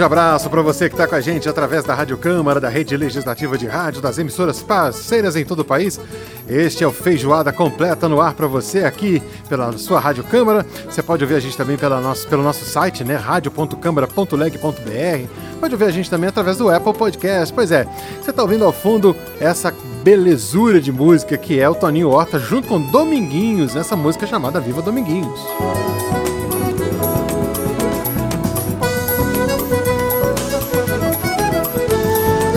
Grande abraço para você que está com a gente através da Rádio Câmara, da Rede Legislativa de Rádio, das emissoras parceiras em todo o país. Este é o Feijoada Completa no ar para você aqui pela sua Rádio Câmara. Você pode ouvir a gente também pela nosso, pelo nosso site, né? radio.câmara.leg.br. Pode ouvir a gente também através do Apple Podcast. Pois é, você está ouvindo ao fundo essa belezura de música que é o Toninho Horta junto com Dominguinhos, nessa música chamada Viva Dominguinhos.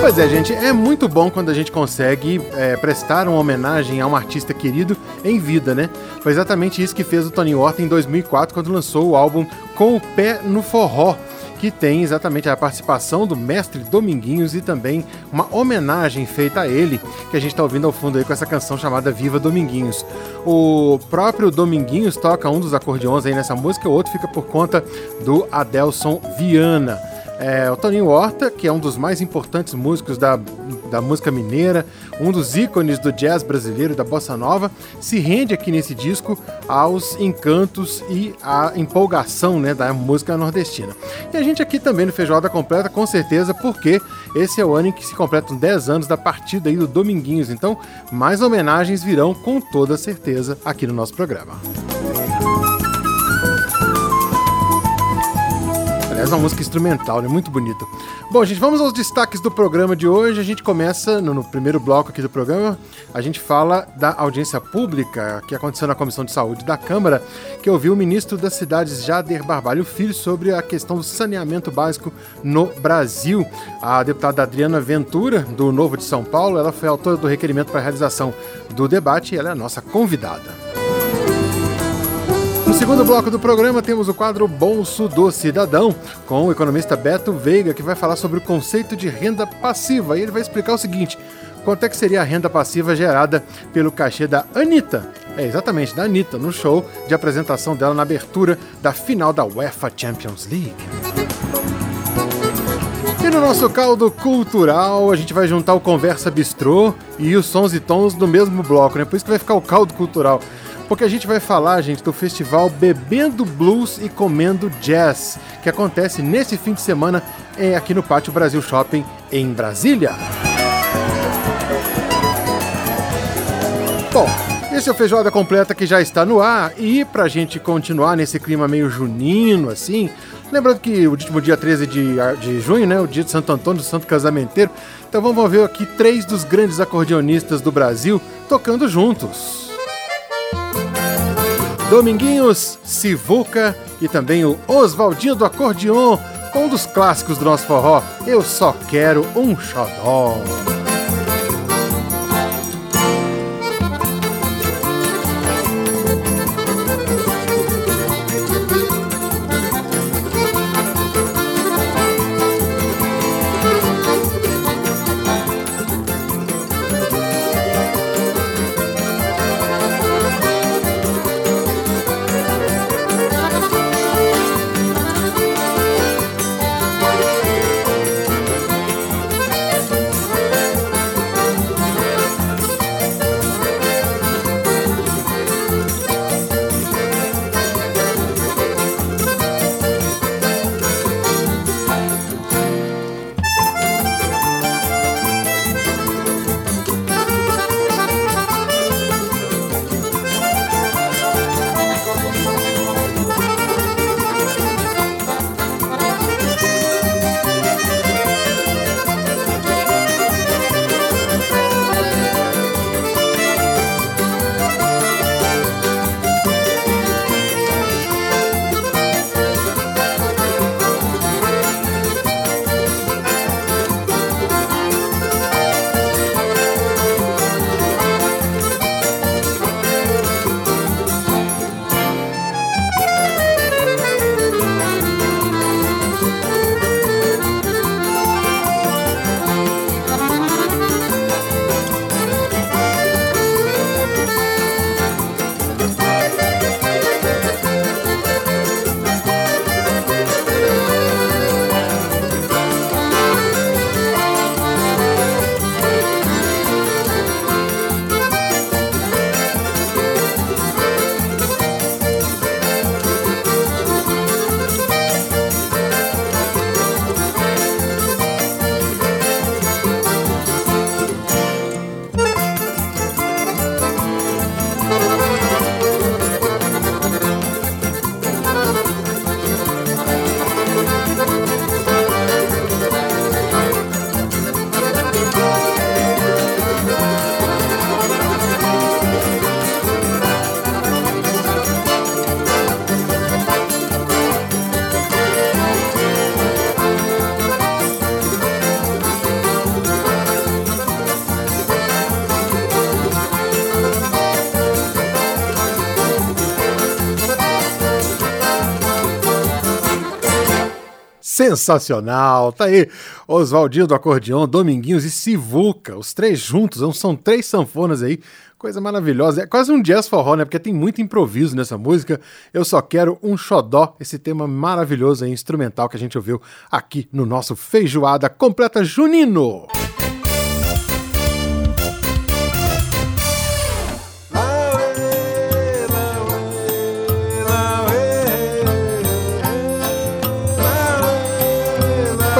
Pois é, gente, é muito bom quando a gente consegue é, prestar uma homenagem a um artista querido em vida, né? Foi exatamente isso que fez o Tony Horta em 2004, quando lançou o álbum Com o Pé no Forró, que tem exatamente a participação do mestre Dominguinhos e também uma homenagem feita a ele, que a gente está ouvindo ao fundo aí com essa canção chamada Viva Dominguinhos. O próprio Dominguinhos toca um dos acordeões aí nessa música, o outro fica por conta do Adelson Viana. É, o Toninho Horta, que é um dos mais importantes músicos da, da música mineira, um dos ícones do jazz brasileiro da bossa nova, se rende aqui nesse disco aos encantos e à empolgação né, da música nordestina. E a gente aqui também no Feijoada Completa, com certeza, porque esse é o ano em que se completam 10 anos da partida aí do Dominguinhos. Então, mais homenagens virão com toda certeza aqui no nosso programa. Aliás, uma música instrumental, né? Muito bonita. Bom, gente, vamos aos destaques do programa de hoje. A gente começa no, no, primeiro bloco aqui do programa. A gente fala da audiência pública que aconteceu na Comissão de Saúde da Câmara, que ouviu o ministro das Cidades, Jader Barbalho Filho, sobre a questão do saneamento básico no Brasil. A deputada Adriana Ventura, do Novo de São Paulo, ela foi autora do requerimento para a realização do debate e ela é a nossa convidada. No segundo bloco do programa temos o quadro Bolso do Cidadão, com o economista Beto Veiga, que vai falar sobre o conceito de renda passiva. E ele vai explicar o seguinte: quanto é que seria a renda passiva gerada pelo cachê da Anitta? É exatamente, da Anitta, no show de apresentação dela na abertura da final da UEFA Champions League. E no nosso caldo cultural, a gente vai juntar o Conversa Bistrô e os sons e tons do mesmo bloco, né? Por isso que vai ficar o caldo cultural porque a gente vai falar, gente, do festival Bebendo Blues e Comendo Jazz, que acontece nesse fim de semana é, aqui no Pátio Brasil Shopping, em Brasília. Bom, esse é o Feijoada Completa que já está no ar e pra gente continuar nesse clima meio junino, assim, lembrando que o último dia 13 de, de junho, né, o dia de Santo Antônio, do Santo Casamenteiro, então vamos ver aqui três dos grandes acordeonistas do Brasil tocando juntos. Dominguinhos, Sivuca e também o Oswaldinho do Acordeon, com um dos clássicos do nosso forró, Eu Só Quero um Xodó. Sensacional! Tá aí Oswaldinho do acordeão, Dominguinhos e Sivuca, os três juntos, são três sanfonas aí, coisa maravilhosa. É quase um jazz forró, né? Porque tem muito improviso nessa música. Eu só quero um xodó, esse tema maravilhoso aí, instrumental que a gente ouviu aqui no nosso Feijoada Completa Junino.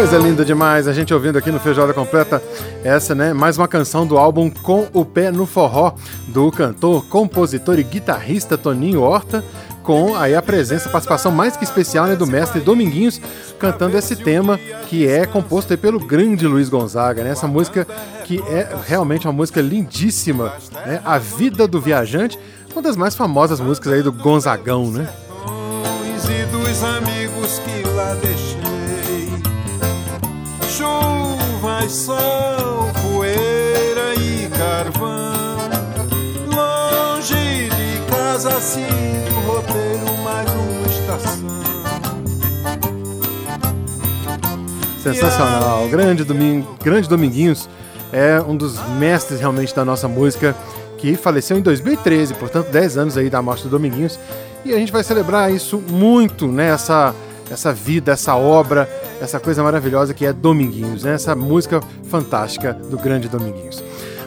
Coisa linda demais, a gente ouvindo aqui no Feijoada Completa essa, né? Mais uma canção do álbum Com o Pé no Forró, do cantor, compositor e guitarrista Toninho Horta, com aí a presença, participação mais que especial né, do mestre Dominguinhos, cantando esse tema que é composto pelo grande Luiz Gonzaga, né? Essa música que é realmente uma música lindíssima, né? A Vida do Viajante, uma das mais famosas músicas aí do Gonzagão, né? Chuvas, sol, poeira e carvão. Longe de casa, sim, o roteiro mais uma estação. Sensacional, grande, domingo, grande Dominguinhos é um dos mestres realmente da nossa música que faleceu em 2013, portanto 10 anos aí da morte do Dominguinhos. E a gente vai celebrar isso muito, né? Essa, vida, essa obra, essa coisa maravilhosa que é Dominguinhos, né? essa música fantástica do grande Dominguinhos.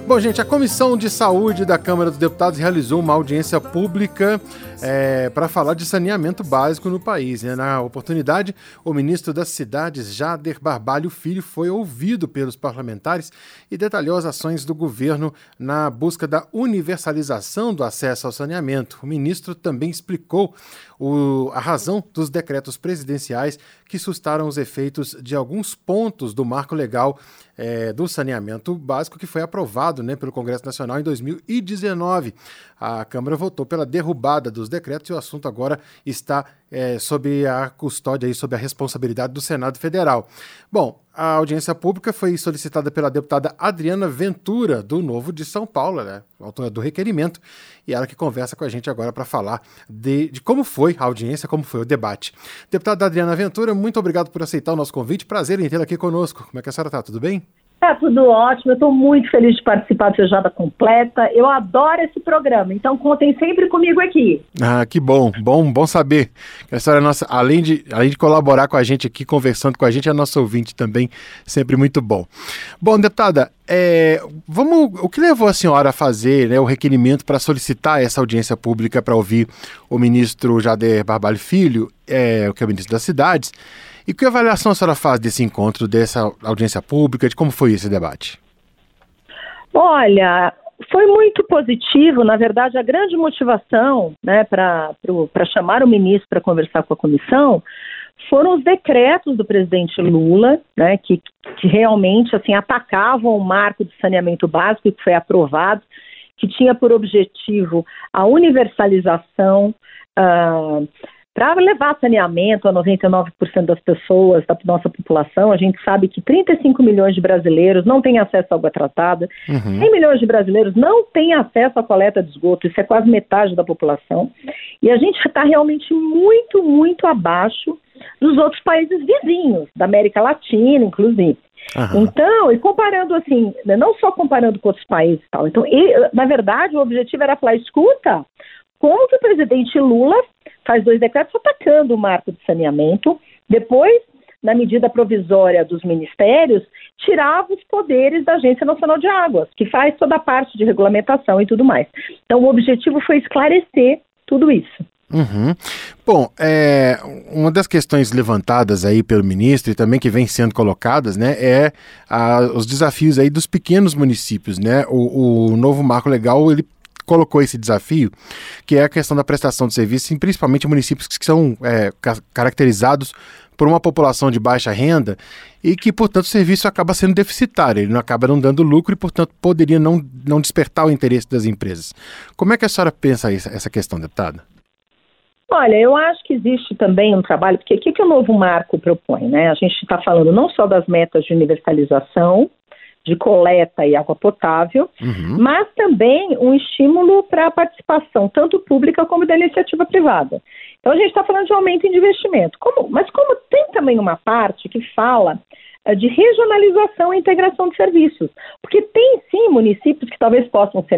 Bom, gente, a Comissão de Saúde da Câmara dos Deputados realizou uma audiência pública é, para falar de saneamento básico no país. Né? Na oportunidade, o ministro das Cidades, Jader Barbalho Filho, foi ouvido pelos parlamentares e detalhou as ações do governo na busca da universalização do acesso ao saneamento. O ministro também explicou o, a razão dos decretos presidenciais que sustaram os efeitos de alguns pontos do marco legal é, do saneamento básico que foi aprovado né, pelo Congresso Nacional em 2019. A Câmara votou pela derrubada dos decretos e o assunto agora está é, sob a custódia e sob a responsabilidade do Senado Federal. Bom, a audiência pública foi solicitada pela deputada Adriana Ventura, do Novo de São Paulo, né, autora do requerimento, e ela que conversa com a gente agora para falar de, de, como foi a audiência, como foi o debate. Deputada Adriana Ventura, muito obrigado por aceitar o nosso convite, prazer em tê-la aqui conosco. Como é que a senhora está? Tudo bem? Tá tudo ótimo, eu estou muito feliz de participar do Feijoada Completa. Eu adoro esse programa, então contem sempre comigo aqui. Ah, que bom, bom, bom saber. A senhora é nossa, além de, além de colaborar com a gente aqui, conversando com a gente, é nosso ouvinte também, sempre muito bom. Bom, deputada, é, vamos, o que levou a senhora a fazer né, o requerimento para solicitar essa audiência pública para ouvir o ministro Jader Barbalho Filho, é, que é o ministro das Cidades, e que avaliação a senhora faz desse encontro, dessa audiência pública, de como foi esse debate? Olha, foi muito positivo. Na verdade, a grande motivação né, para chamar o ministro para conversar com a comissão foram os decretos do presidente Lula, né, que, que realmente assim atacavam o marco de saneamento básico que foi aprovado, que tinha por objetivo a universalização, uh, para levar saneamento a 99% das pessoas, da nossa população, a gente sabe que 35 milhões de brasileiros não têm acesso à água tratada, uhum. 100 milhões de brasileiros não têm acesso à coleta de esgoto, isso é quase metade da população. E a gente está realmente muito, muito abaixo dos outros países vizinhos, da América Latina, inclusive. Uhum. Então, e comparando assim, né, não só comparando com outros países e tal. Então, e, na verdade, o objetivo era falar: escuta, como que o presidente Lula faz dois decretos atacando o marco de saneamento, depois, na medida provisória dos ministérios, tirava os poderes da Agência Nacional de Águas, que faz toda a parte de regulamentação e tudo mais. Então, o objetivo foi esclarecer tudo isso. Uhum. Bom, é, uma das questões levantadas aí pelo ministro e também que vem sendo colocadas, né, é a, os desafios aí dos pequenos municípios, né? O, o novo marco legal ele colocou esse desafio, que é a questão da prestação de serviços, em principalmente municípios que são é, ca caracterizados por uma população de baixa renda e que, portanto, o serviço acaba sendo deficitário, ele não acaba não dando lucro e, portanto, poderia não, não despertar o interesse das empresas. Como é que a senhora pensa isso, essa questão, deputada? Olha, eu acho que existe também um trabalho, porque o que, que o novo marco propõe? Né? A gente está falando não só das metas de universalização, de coleta e água potável, uhum. mas também um estímulo para a participação, tanto pública como da iniciativa privada. Então a gente está falando de aumento de investimento. Como, mas como tem também uma parte que fala de regionalização e integração de serviços. Porque tem sim municípios que talvez possam ser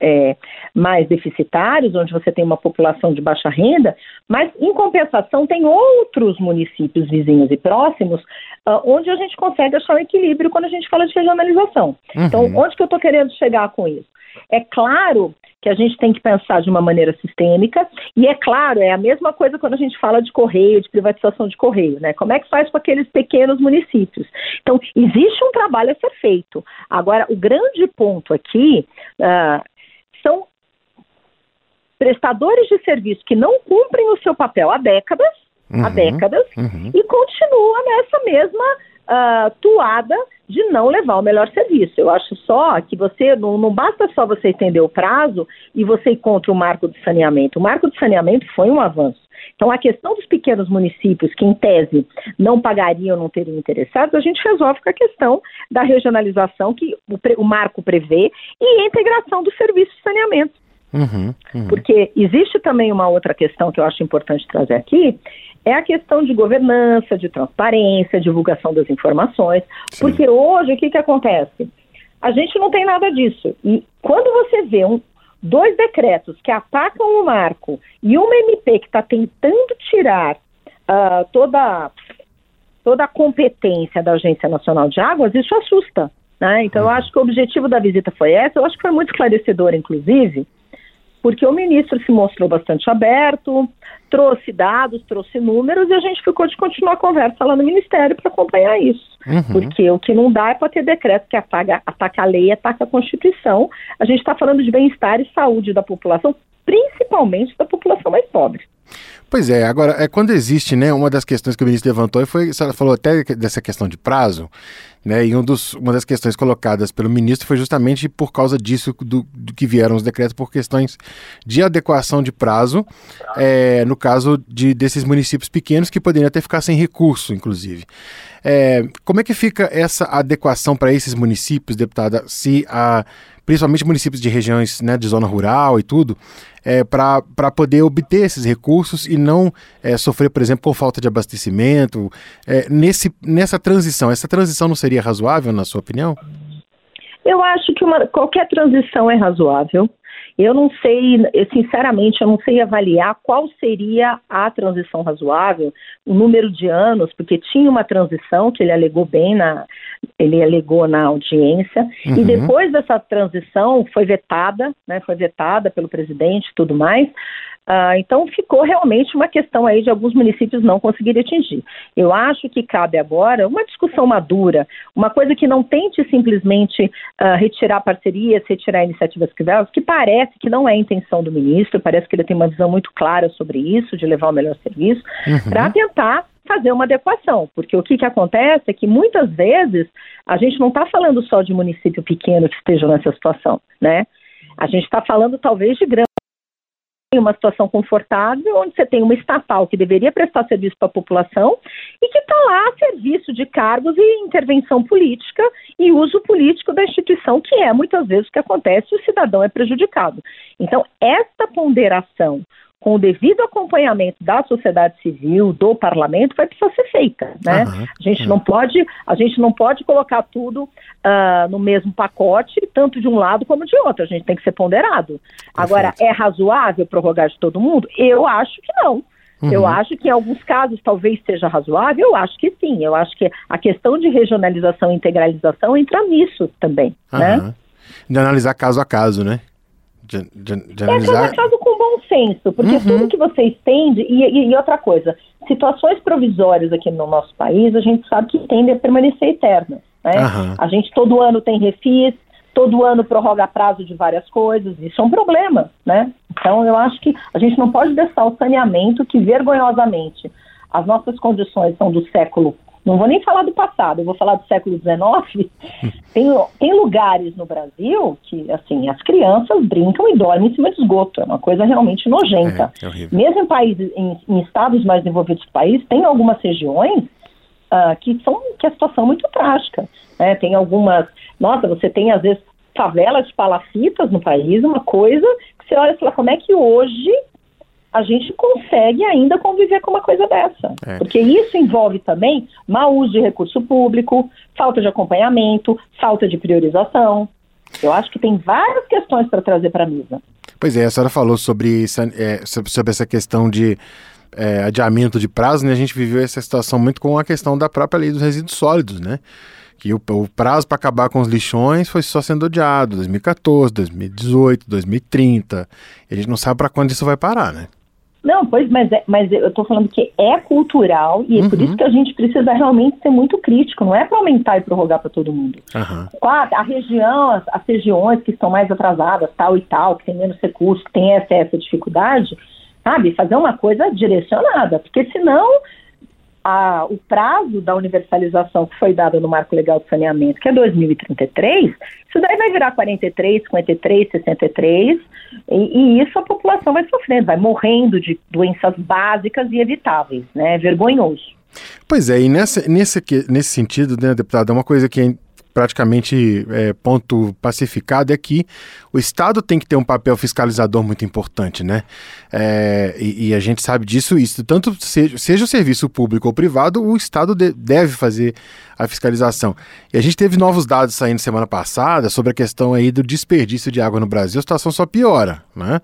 é, mais deficitários, onde você tem uma população de baixa renda, mas em compensação tem outros municípios vizinhos e próximos uh, onde a gente consegue achar um equilíbrio quando a gente fala de regionalização. Então, uhum. Então, onde que eu estou querendo chegar com isso? É claro que a gente tem que pensar de uma maneira sistêmica, e é claro, é a mesma coisa quando a gente fala de correio, de privatização de correio, né? Como é que faz com aqueles pequenos municípios? Então, existe um trabalho a ser feito. Agora, o grande ponto aqui uh, são prestadores de serviço que não cumprem o seu papel há décadas, uhum, há décadas, uhum. e continuam nessa mesma uh, toada de não levar o melhor serviço. Eu acho só que você não, não basta só você entender o prazo e você ir contra o marco de saneamento. O marco de saneamento foi um avanço. Então, a questão dos pequenos municípios que, em tese, não pagariam, não teriam interessados, a gente resolve com a questão da regionalização que o, o marco prevê e a integração do serviço de saneamento. Uhum, uhum. Porque existe também uma outra questão que eu acho importante trazer aqui, é a questão de governança, de transparência, divulgação das informações. Sim. Porque hoje o que, que acontece? A gente não tem nada disso. E quando você vê um, dois decretos que atacam o marco e uma MP que está tentando tirar uh, toda, toda a competência da Agência Nacional de Águas, isso assusta. Né? Então, eu uhum. acho que o objetivo da visita foi essa. Eu acho que foi muito esclarecedor, inclusive, porque o ministro se mostrou bastante aberto, trouxe dados, trouxe números e a gente ficou de continuar a conversa lá no Ministério para acompanhar isso. Uhum. Porque o que não dá é para ter decreto que ataca, ataca a lei, ataca a Constituição. A gente está falando de bem-estar e saúde da população, principalmente da população mais pobre. Pois é, agora, é, quando existe, né, uma das questões que o ministro levantou, e foi, ela falou até dessa questão de prazo, né, e um dos, uma das questões colocadas pelo ministro foi justamente por causa disso do, do que vieram os decretos, por questões de adequação de prazo, é, no caso de desses municípios pequenos que poderiam até ficar sem recurso, inclusive. É, como é que fica essa adequação para esses municípios, deputada, se a principalmente municípios de regiões né, de zona rural e tudo, é, para poder obter esses recursos e não é, sofrer, por exemplo, com falta de abastecimento. É, nesse, nessa transição, essa transição não seria razoável, na sua opinião? Eu acho que uma, qualquer transição é razoável. Eu não sei, sinceramente, eu não sei avaliar qual seria a transição razoável, o número de anos, porque tinha uma transição que ele alegou bem na, ele alegou na audiência, uhum. e depois dessa transição foi vetada, né, foi vetada pelo presidente e tudo mais, Uh, então ficou realmente uma questão aí de alguns municípios não conseguirem atingir. Eu acho que cabe agora uma discussão madura, uma coisa que não tente simplesmente uh, retirar parcerias, retirar iniciativas privadas, que parece que não é a intenção do ministro, parece que ele tem uma visão muito clara sobre isso, de levar o melhor serviço, uhum. para tentar fazer uma adequação, porque o que, que acontece é que muitas vezes a gente não está falando só de município pequeno que esteja nessa situação, né? A gente está falando talvez de grandes uma situação confortável, onde você tem uma estatal que deveria prestar serviço para a população e que está lá a serviço de cargos e intervenção política e uso político da instituição, que é muitas vezes o que acontece e o cidadão é prejudicado. Então, esta ponderação com o devido acompanhamento da sociedade civil, do parlamento, vai precisar ser feita, né? Uhum, a gente uhum. não pode, a gente não pode colocar tudo uh, no mesmo pacote, tanto de um lado como de outro. A gente tem que ser ponderado. Perfeito. Agora, é razoável prorrogar de todo mundo? Eu acho que não. Uhum. Eu acho que em alguns casos talvez seja razoável, eu acho que sim. Eu acho que a questão de regionalização e integralização entra nisso também, né? De analisar caso a caso, né? De, de, de analisar... É caso a caso com bom senso, porque uhum. tudo que você estende, e, e, outra coisa, situações provisórias aqui no nosso país, a gente sabe que tendem a permanecer eternas. Né? Uhum. A gente todo ano tem refis, todo ano prorroga prazo de várias coisas, isso é um problema, né? Então eu acho que a gente não pode deixar o saneamento que vergonhosamente as nossas condições são do século não vou nem falar do passado, eu vou falar do século XIX. tem, tem lugares no Brasil que, assim, as crianças brincam e dormem em cima de esgoto. É uma coisa realmente nojenta. É, é Mesmo em países, em, em estados mais desenvolvidos do país, tem algumas regiões uh, que são que a situação é muito trágica. Né? Tem algumas, nossa, você tem às vezes favelas de palafitas no país, uma coisa que você olha e fala, como é que hoje a gente consegue ainda conviver com uma coisa dessa. É. Porque isso envolve também mau uso de recurso público, falta de acompanhamento, falta de priorização. Eu acho que tem várias questões para trazer para a mesa. Pois é, a senhora falou sobre, é, sobre essa questão de é, adiamento de prazo, né? A gente viveu essa situação muito com a questão da própria lei dos resíduos sólidos, né? Que o, o prazo para acabar com os lixões foi só sendo adiado, 2014, 2018, 2030. E a gente não sabe para quando isso vai parar, né? Não, pois, mas, é, mas eu estou falando que é cultural e é por isso uhum. que a gente precisa realmente ser muito crítico, não é para aumentar e prorrogar para todo mundo. Uhum. Claro, a região, as, as, regiões que estão mais atrasadas, tal e tal, que tem menos recursos, que tem essa, essa dificuldade, sabe, fazer uma coisa direcionada, porque senão a, o prazo da universalização que foi dado no Marco Legal de Saneamento, que é 2033, isso daí vai virar 43, 53, 63, e, e isso a população vai sofrendo, vai morrendo de doenças básicas e evitáveis, né? É vergonhoso. Pois é, e nessa, nesse, nesse sentido, né, deputada, uma coisa que é praticamente é, ponto pacificado é que o Estado tem que ter um papel fiscalizador muito importante, né? É, e, e, a gente sabe disso, isso tanto seja, seja o serviço público ou privado, o Estado de, deve fazer a fiscalização. E a gente teve novos dados saindo semana passada sobre a questão aí do desperdício de água no Brasil, a situação só piora, né?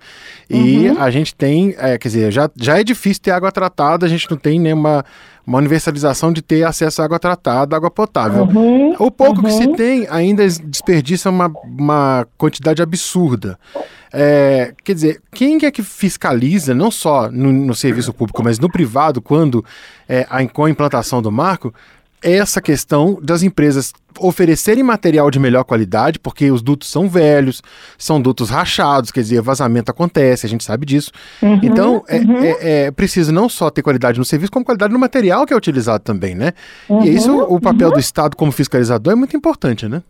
E uhum. a gente tem, é, quer dizer, já, já é difícil ter água tratada, a gente não tem nenhuma uma universalização de ter acesso à água tratada, água potável. Uhum, o pouco uhum. que se uhum. tem ainda desperdiça uma, uma quantidade absurda. É, quer dizer, quem é que fiscaliza, não só no, no serviço público, mas no privado, quando é, a, com a implantação do marco, essa questão das empresas oferecerem material de melhor qualidade, porque os dutos são velhos, são dutos rachados, quer dizer, vazamento acontece, a gente sabe disso. Uhum, então, é, uhum. é, é, preciso não só ter qualidade no serviço, como qualidade no material que é utilizado também, né? Uhum, e isso, o papel do uhum. Estado como fiscalizador é muito importante, né?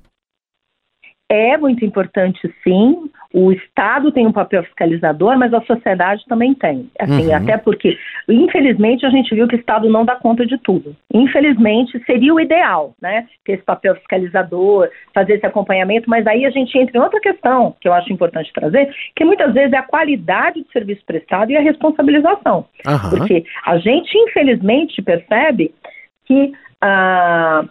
É muito importante, sim. O Estado tem um papel fiscalizador, mas a sociedade também tem. Assim, uhum. Até porque, infelizmente, a gente viu que o Estado não dá conta de tudo. Infelizmente, seria o ideal, né? Ter esse papel fiscalizador, fazer esse acompanhamento, mas aí a gente entra em outra questão que eu acho importante trazer, que muitas vezes é a qualidade do serviço prestado e a responsabilização. Uhum. Porque a gente, infelizmente, percebe que. Ah,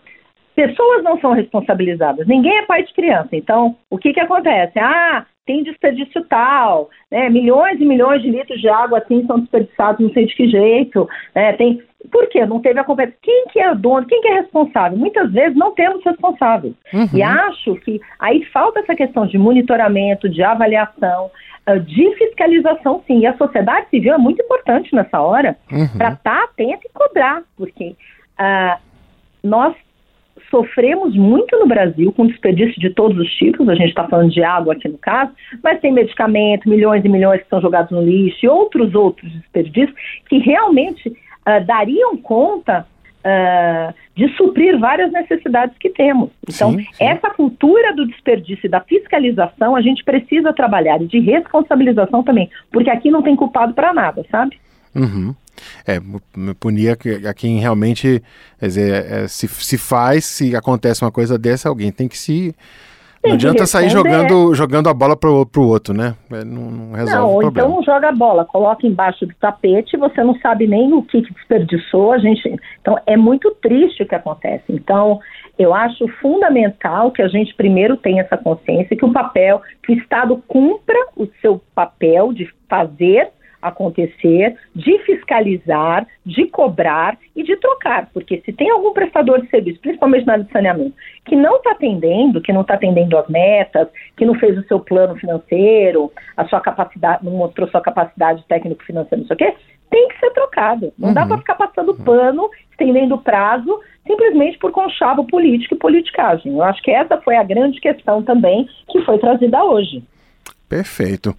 pessoas não são responsabilizadas. Ninguém é pai de criança. Então, o que, que acontece? Ah, tem desperdício tal, né? milhões e milhões de litros de água assim são desperdiçados, não sei de que jeito. Né? Tem... Por quê? Não teve a competência. Quem que é o dono? Quem que é responsável? Muitas vezes não temos responsável. Uhum. E acho que aí falta essa questão de monitoramento, de avaliação, ah, de fiscalização, sim. E a sociedade civil é muito importante nessa hora uhum. para estar tá atenta e cobrar, porque uh, nós sofremos muito no Brasil com desperdício de todos os tipos, a gente está falando de água aqui no caso, mas tem medicamento, milhões e milhões que são jogados no lixo e outros outros desperdícios que realmente uh, dariam conta uh, de suprir várias necessidades que temos. Então, sim, sim. essa cultura do desperdício e da fiscalização a gente precisa trabalhar e de responsabilização também, porque aqui não tem culpado para nada, sabe? Uhum. É, punir a, quem realmente, quer dizer, é, se, se faz, se acontece uma coisa dessa, alguém tem que se. Não adianta sair jogando, jogando a bola pro, pro outro, né? É, não, não resolve não, o problema. então joga a bola, coloca embaixo do tapete, você não sabe nem o que, que desperdiçou, a gente. Então é muito triste o que acontece. Então, eu acho fundamental que a gente primeiro tenha essa consciência que o papel, que o Estado cumpra o seu papel de fazer acontecer, de fiscalizar, de cobrar e de trocar, porque se tem algum prestador de serviço, principalmente na área de saneamento, que não está atendendo, que não está atendendo as metas, que não fez o seu plano financeiro, a sua capacidade, não mostrou sua capacidade técnico-financeira, não sei o quê, tem que ser trocado. Não uhum. dá para ficar passando pano, estendendo prazo, simplesmente por conchavo político e politicagem. Eu acho que essa foi a grande questão também que foi trazida hoje. Perfeito.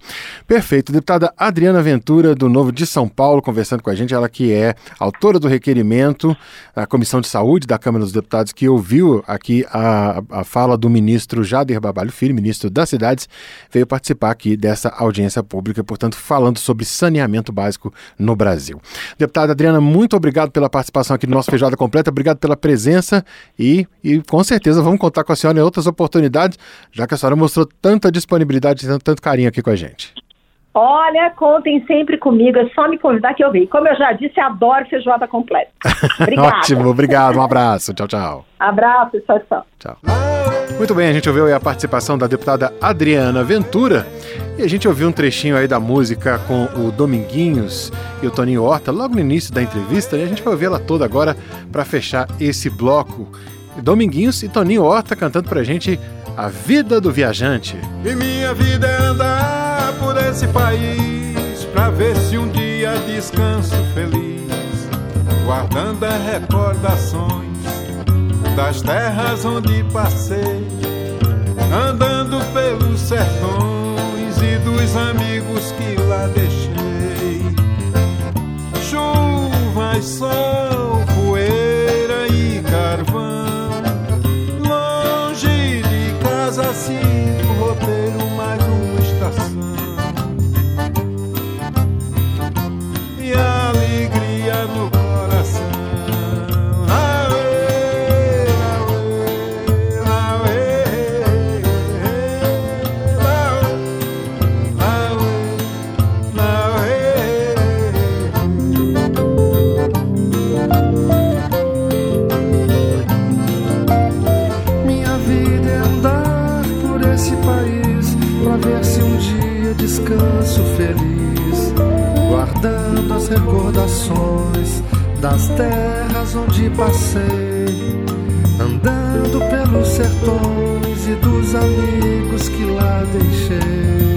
Perfeito. Deputada Adriana Ventura, do Novo de São Paulo, conversando com a gente, ela que é autora do requerimento da Comissão de Saúde da Câmara dos Deputados, que ouviu aqui a, a fala do ministro Jader Babalho Filho, ministro das Cidades, veio participar aqui dessa audiência pública, portanto, falando sobre saneamento básico no Brasil. Deputada Adriana, muito obrigado pela participação aqui no nosso Feijoada Completa, obrigado pela presença e, e com certeza vamos contar com a senhora em outras oportunidades, já que a senhora mostrou tanta disponibilidade e tanto carinho aqui com a gente. Olha, contem sempre comigo, é só me convidar que eu venho. Como eu já disse, adoro feijoada completa. Ótimo, obrigado, um abraço, tchau, tchau. Abraço, tchau, tchau. Tchau. Muito bem, a gente ouviu a participação da deputada Adriana Ventura e a gente ouviu um trechinho aí da música com o Dominguinhos e o Toninho Horta logo no início da entrevista e a gente vai ouvir ela toda agora para fechar esse bloco. Dominguinhos e Toninho Horta cantando pra gente a Vida do Viajante. E minha vida é andar por esse país pra ver se um dia descanso feliz, guardando as recordações das terras onde passei, andando pelos sertões e dos amigos que lá deixei. Chuva e sol, recordações das terras onde passei, andando pelos sertões e dos amigos que lá deixei.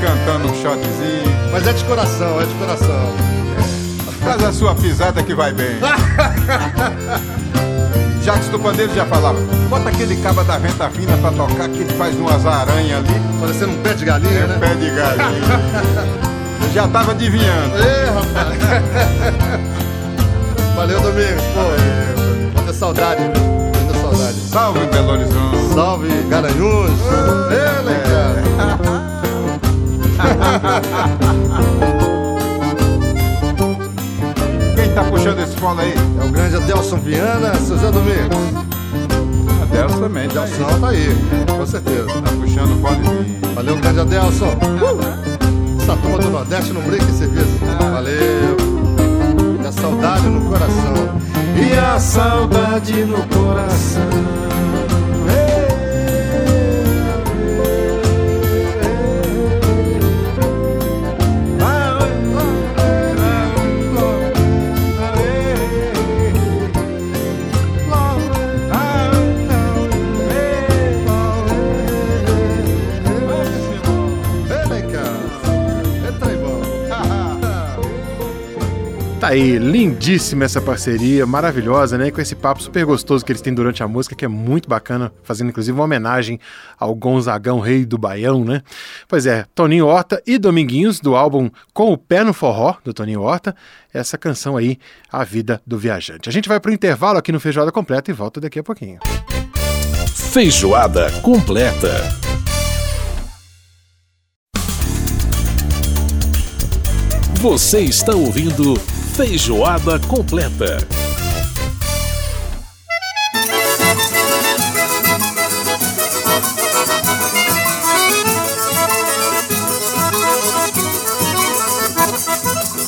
Cantando um shotzinho. Mas é de coração, é de coração. Faz a sua pisada que vai bem. Jacques do Pandeiro já falava, bota aquele caba da venta fina pra tocar que ele faz umas aranhas ali, Parecendo um pé de galinha, é né? pé de galinha. Já tava adivinhando. Ê, rapaz! Valeu, Domingos, pô. Muita saudade? Muita saudade. Salve Belo Horizonte. Salve, Garanhuns! Ele, cara! Quem tá puxando esse fone aí? É o grande Adelson Viana, seu Zé Domingos. Adelson também, tá aí. Adelson tá aí, com certeza. Tá puxando o fonezinho. Valeu, grande Adelson. Uh! Essa turma do Nordeste não brinca em serviço. Valeu. E a saudade no coração. E a saudade no coração. Aí, lindíssima essa parceria, maravilhosa, né? Com esse papo super gostoso que eles têm durante a música, que é muito bacana, fazendo inclusive uma homenagem ao Gonzagão, rei do Baião, né? Pois é, Toninho Horta e Dominguinhos, do álbum Com o Pé no Forró, do Toninho Horta, essa canção aí, A Vida do Viajante. A gente vai pro intervalo aqui no Feijoada Completa e volta daqui a pouquinho. Feijoada Completa. Você está ouvindo Feijoada Completa.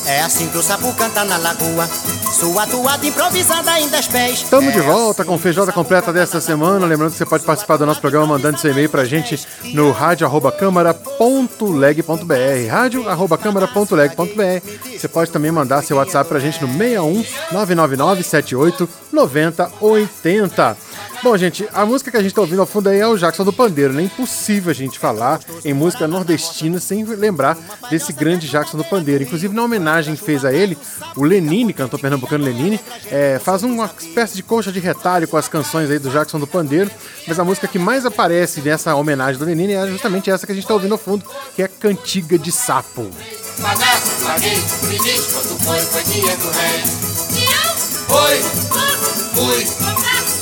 É assim que o sapo canta na lagoa. Sua toada improvisada em dez pés. Estamos de volta com feijoada completa desta semana. Lembrando que você pode participar do nosso programa mandando seu e-mail pra gente no rádio@câmara.leg.br. rádio@câmara.leg.br. Você pode também mandar seu WhatsApp pra gente no 61 999 78 90 80. Bom, gente, a música que a gente tá ouvindo ao fundo aí é o Jackson do Pandeiro, né? Impossível a gente falar em música nordestina sem lembrar desse grande Jackson do Pandeiro. Inclusive, na homenagem que fez a ele, o Lenine, cantor pernambucano Lenine, é, faz uma espécie de coxa de retalho com as canções aí do Jackson do Pandeiro, mas a música que mais aparece nessa homenagem do Lenine é justamente essa que a gente tá ouvindo ao fundo, que é Cantiga de Sapo.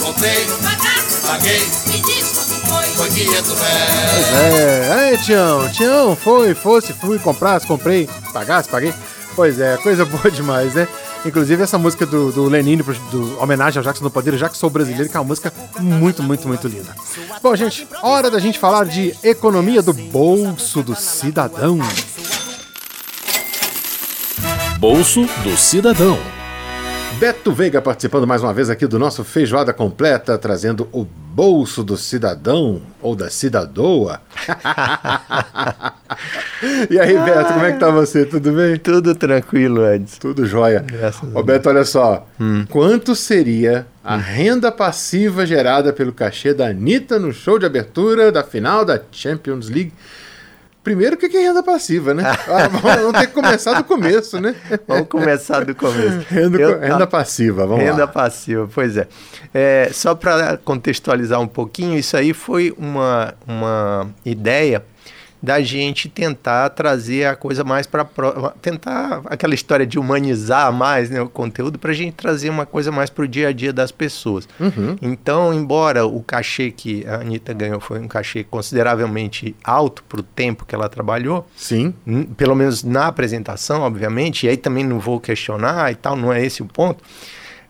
Pagasse, paguei, me diz quanto foi, foi do comprei, do rei. É, aí, Tião, Tião, foi, fosse, fui, comprasse, comprei, pagasse, paguei. Pois é, coisa boa demais, né? Inclusive essa música do, do Lenine, pro- do homenagem ao Jackson do Padeiro, já que sou brasileiro, que é uma música muito, muito, muito linda. Bom, gente, hora da gente falar de economia do bolso do cidadão. Bolso do Cidadão. Beto Veiga participando mais uma vez aqui do nosso Feijoada Completa, trazendo o bolso do cidadão ou da cidadoa. e aí, Beto, como é que tá você? Tudo bem? Tudo tranquilo, Edson. Tudo jóia. Graças Ô Beto, olha só. Quanto seria a renda passiva gerada pelo cachê da Anitta no show de abertura da final da Champions League? Primeiro, o que é renda passiva, né? Ah, vamos ter que começar do começo, né? Vamos começar do começo. Renda, Eu- renda passiva, vamos Renda lá. passiva, pois é. É, só para contextualizar um pouquinho, isso aí foi uma, uma ideia da gente tentar trazer a coisa mais para tentar aquela história de humanizar mais né, o conteúdo para a gente trazer uma coisa mais para o dia a dia das pessoas. Uhum. Então, embora o cachê que a Anitta ganhou foi um cachê consideravelmente alto para o tempo que ela trabalhou, Sim. Pelo menos na apresentação, obviamente, e aí também não vou questionar e tal, não é esse o ponto.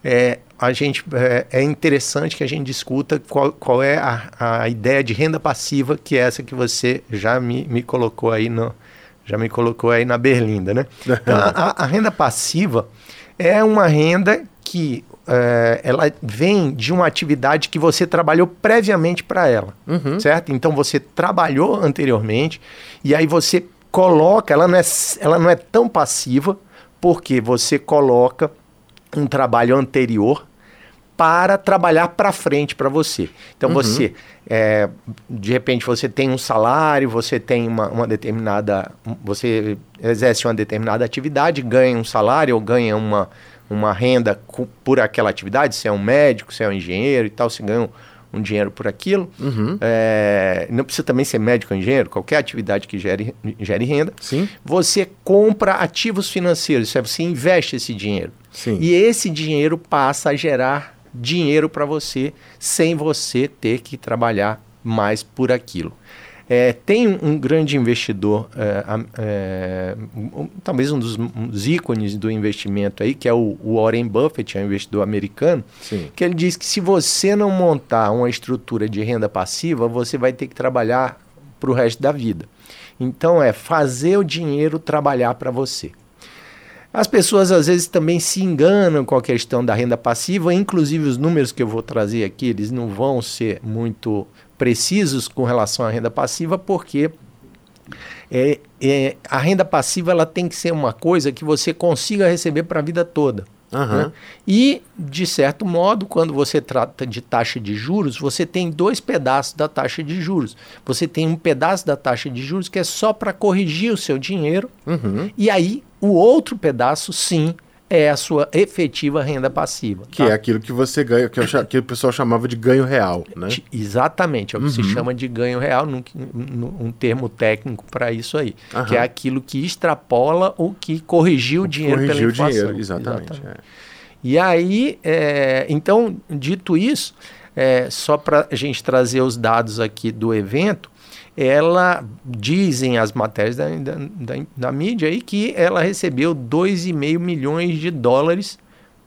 É, a gente, é, é interessante que a gente discuta qual, qual é a, a ideia de renda passiva, que é essa que você já me, me colocou aí no, já me colocou aí na berlinda, né? Então, a, a- renda passiva é uma renda que é, ela vem de uma atividade que você trabalhou previamente para ela, certo? Então você trabalhou anteriormente e aí você coloca, ela não é, ela não é tão passiva porque você coloca um trabalho anterior para trabalhar para frente para você. Então você, é, de repente você tem um salário, você tem uma, uma determinada, você exerce uma determinada atividade, ganha um salário ou ganha uma, uma renda por aquela atividade, se é um médico, se é um engenheiro e tal, você ganha um, um dinheiro por aquilo. É, não precisa também ser médico ou engenheiro, qualquer atividade que gere, gere renda. Sim. Você compra ativos financeiros, você investe esse dinheiro. Sim. E esse dinheiro passa a gerar dinheiro para você sem você ter que trabalhar mais por aquilo. É, tem um, grande investidor, é, é, um- talvez um dos, um dos ícones do investimento aí, que é o, o Warren Buffett, é um investidor americano, Sim. que ele diz que se você não montar uma estrutura de renda passiva, você vai ter que trabalhar para o resto da vida. Então é fazer o dinheiro trabalhar para você. As pessoas às vezes também se enganam com a questão da renda passiva, inclusive os números que eu vou trazer aqui, eles não vão ser muito precisos com relação à renda passiva, porque é, é, a renda passiva ela tem que ser uma coisa que você consiga receber para a vida toda. Aham. né? E, de certo modo, quando você trata de taxa de juros, você tem dois pedaços da taxa de juros. Você tem um pedaço da taxa de juros que é só para corrigir o seu dinheiro, Uhum. e aí o outro pedaço, sim, é a sua efetiva renda passiva. Que tá? é aquilo que você ganha, que, eu que o pessoal chamava de ganho real, né? Ti- Exatamente, é o que se Uhum. chama de ganho real, num, num- um termo técnico para isso aí, Aham. que é aquilo que extrapola o que corrigiu o dinheiro pela Corrigiu o inflação. dinheiro, exatamente. é. E aí, é, então, dito isso, é, só para a gente trazer os dados aqui do evento, ela dizem as matérias da, da, da- da mídia aí que ela recebeu 2,5 milhões de dólares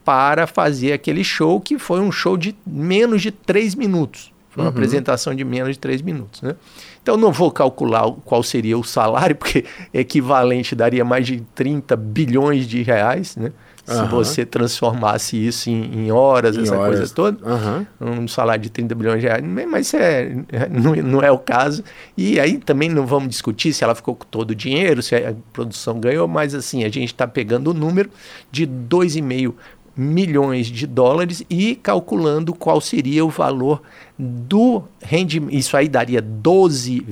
para fazer aquele show, que foi um show de menos de 3 minutos. Foi uma Uhum. apresentação de menos de 3 minutos. Né? Então não vou calcular qual seria o salário, porque equivalente daria mais de 30 bilhões de reais, né? Se você transformasse isso em, em horas, Em essa horas. coisa toda, Aham. um salário de 30 bilhões de reais, mas isso é, não, não é o caso. E aí também não vamos discutir se ela ficou com todo o dinheiro, se a produção ganhou, mas assim, a gente está pegando o número de 2,5 milhões de dólares e calculando qual seria o valor do rendimento. Isso aí daria 12,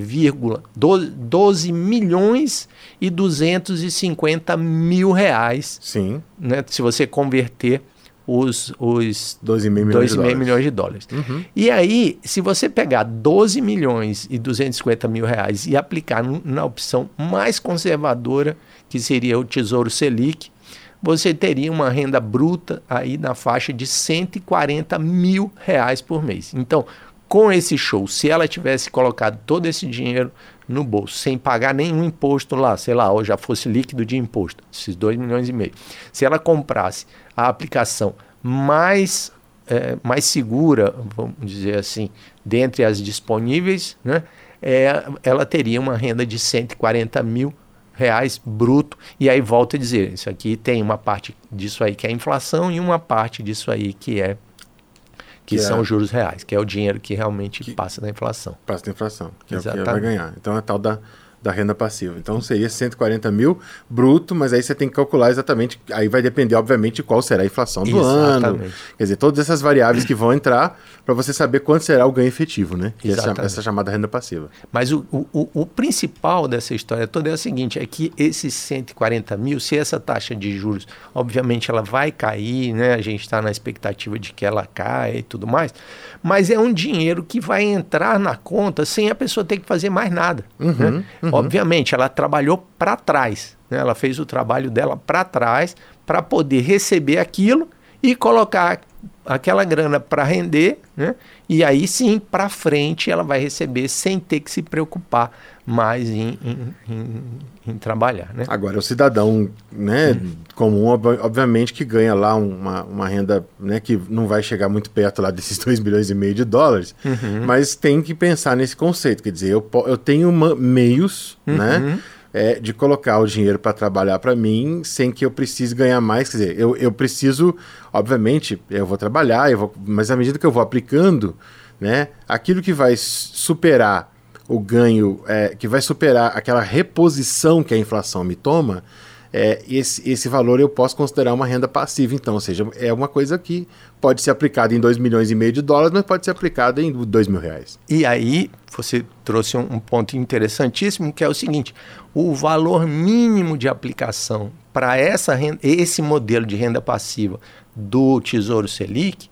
12, 12 milhões e 250 mil reais Sim, né, se você converter os, os 12,5 milhões de 2,5 dólares. milhões de dólares. Uhum. E aí, se você pegar 12 milhões e 250 mil reais e aplicar na opção mais conservadora, que seria o Tesouro Selic, você teria uma renda bruta aí na faixa de 140 mil reais por mês. Então, com esse show, se ela tivesse colocado todo esse dinheiro no bolso, sem pagar nenhum imposto lá, sei lá, ou já fosse líquido de imposto, esses 2 milhões e meio, se ela comprasse a aplicação mais, eh, mais segura, vamos dizer assim, dentre as disponíveis, né, é, ela teria uma renda de 140 mil reais bruto. E aí volto a dizer, isso aqui tem uma parte disso aí que é inflação e uma parte disso aí que é que, Que é- são os juros reais, que é o dinheiro que realmente passa da inflação. Passa da inflação, que é o que Exatamente. vai ganhar. Então é tal da, da renda passiva. Então seria 140 mil bruto, mas aí você tem que calcular exatamente. Aí vai depender, obviamente, de qual será a inflação do ano. Exatamente. Quer dizer, todas essas variáveis que vão entrar para você saber quanto será o ganho efetivo, né? Essa, essa chamada renda passiva. Mas o, o, o- principal dessa história toda é o seguinte: é que esses 140 mil, se essa taxa de juros, obviamente ela vai cair, né? A gente está na expectativa de que ela caia e tudo mais, mas é um dinheiro que vai entrar na conta sem a pessoa ter que fazer mais nada. né? Obviamente, ela trabalhou para trás, né? ela fez o trabalho dela para trás para poder receber aquilo e colocar aquela grana para render, né? E aí sim, para frente, ela vai receber sem ter que se preocupar mais em, em- em- em trabalhar, né? Agora, o cidadão né, comum, ob- obviamente, que ganha lá uma, uma renda né, que não vai chegar muito perto lá desses 2 bilhões e meio de dólares, mas tem que pensar nesse conceito. Quer dizer, eu, eu tenho uma- meios né, é, de colocar o dinheiro para trabalhar para mim sem que eu precise ganhar mais. Quer dizer, eu, eu preciso, obviamente, eu vou trabalhar, eu vou, mas à medida que eu vou aplicando, né, aquilo que vai superar o ganho, é, que vai superar aquela reposição que a inflação me toma, é, esse, esse valor eu posso considerar uma renda passiva, então, ou seja, é uma coisa que pode ser aplicada em 2 milhões e meio de dólares, mas pode ser aplicada em 2 mil reais. E aí você trouxe um, ponto interessantíssimo que é o seguinte: o valor mínimo de aplicação para essa renda- esse modelo de renda passiva do Tesouro Selic,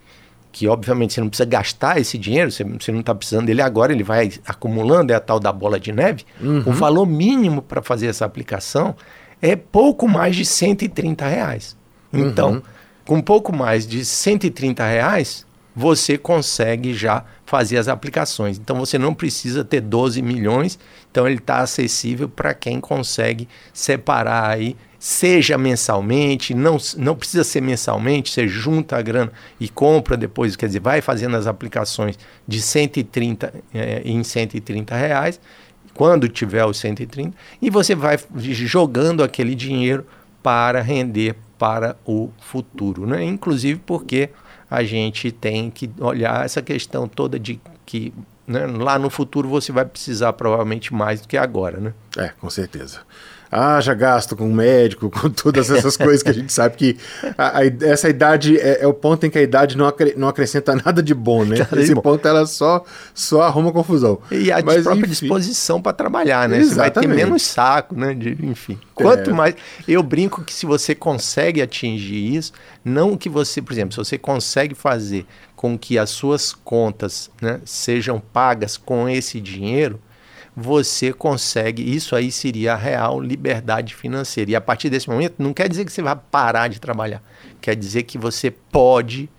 que obviamente você não precisa gastar esse dinheiro, você, você não está precisando dele agora, ele vai acumulando, é a tal da bola de neve. O valor mínimo para fazer essa aplicação é pouco mais de 130 reais. Então, com pouco mais de 130 reais, você consegue já fazer as aplicações. Então você não precisa ter 12 milhões, então ele está acessível para quem consegue separar aí, seja mensalmente, não, não precisa ser mensalmente, você junta a grana e compra depois, quer dizer, vai fazendo as aplicações de 130 eh, em 130 reais, quando tiver os 130, e você vai jogando aquele dinheiro para render para o futuro, né? Inclusive porque a gente tem que olhar essa questão toda de que né, lá no futuro você vai precisar provavelmente mais do que agora, né? É, com certeza. Haja gasto com médico, com todas essas coisas que a gente sabe que a- a- essa idade é, é o ponto em que a idade não, acre- não acrescenta nada de bom, né? Esse bom. ponto ela só, só arruma confusão. E a Mas, própria enfim. disposição para trabalhar, né? Você vai ter Exatamente. menos saco, né? De- enfim. Quanto É. mais. Eu brinco que se você consegue atingir isso, não que você, por exemplo, se você consegue fazer com que as suas contas né, sejam pagas com esse dinheiro, você consegue. Isso aí seria a real liberdade financeira. E a partir desse momento, não quer dizer que você vai parar de trabalhar. Quer dizer que você pode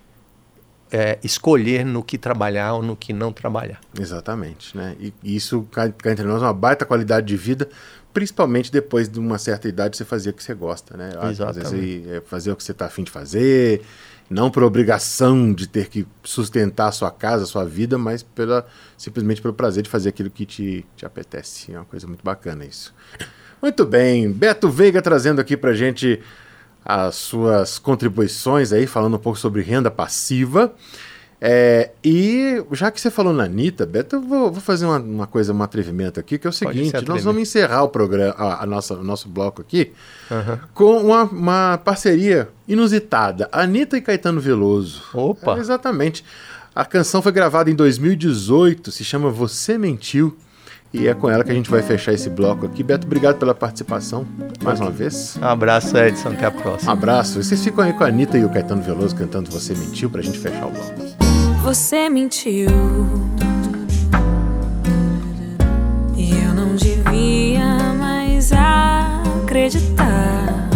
é, escolher no que trabalhar ou no que não trabalhar. Exatamente, né? E isso, cá entre nós, é uma baita qualidade de vida, principalmente depois de uma certa idade você fazer o que você gosta, né? Às vezes Exatamente. é fazer o que você está afim de fazer, não por obrigação de ter que sustentar a sua casa, a sua vida, mas pela, simplesmente pelo prazer de fazer aquilo que te, te apetece. É uma coisa muito bacana isso. Muito bem, Beto Veiga trazendo aqui pra gente as suas contribuições aí, falando um pouco sobre renda passiva. É, e já que você falou na Anitta, Beto, eu vou, vou fazer uma, uma coisa, um atrevimento aqui, que é o seguinte: se nós vamos encerrar o programa, a, a nossa, o nosso bloco aqui, Aham. com uma, uma parceria inusitada. Anitta e Caetano Veloso. Opa! É, exatamente. A canção foi gravada em 2018, se chama Você Mentiu. E é com ela que a gente vai fechar esse bloco aqui. Beto, obrigado pela participação mais uma vez. Um abraço, Edson. Até a próxima. Um abraço. E Vocês ficam aí com a Anitta e o Caetano Veloso cantando Você Mentiu pra gente fechar o bloco. Você mentiu. E eu não devia mais acreditar.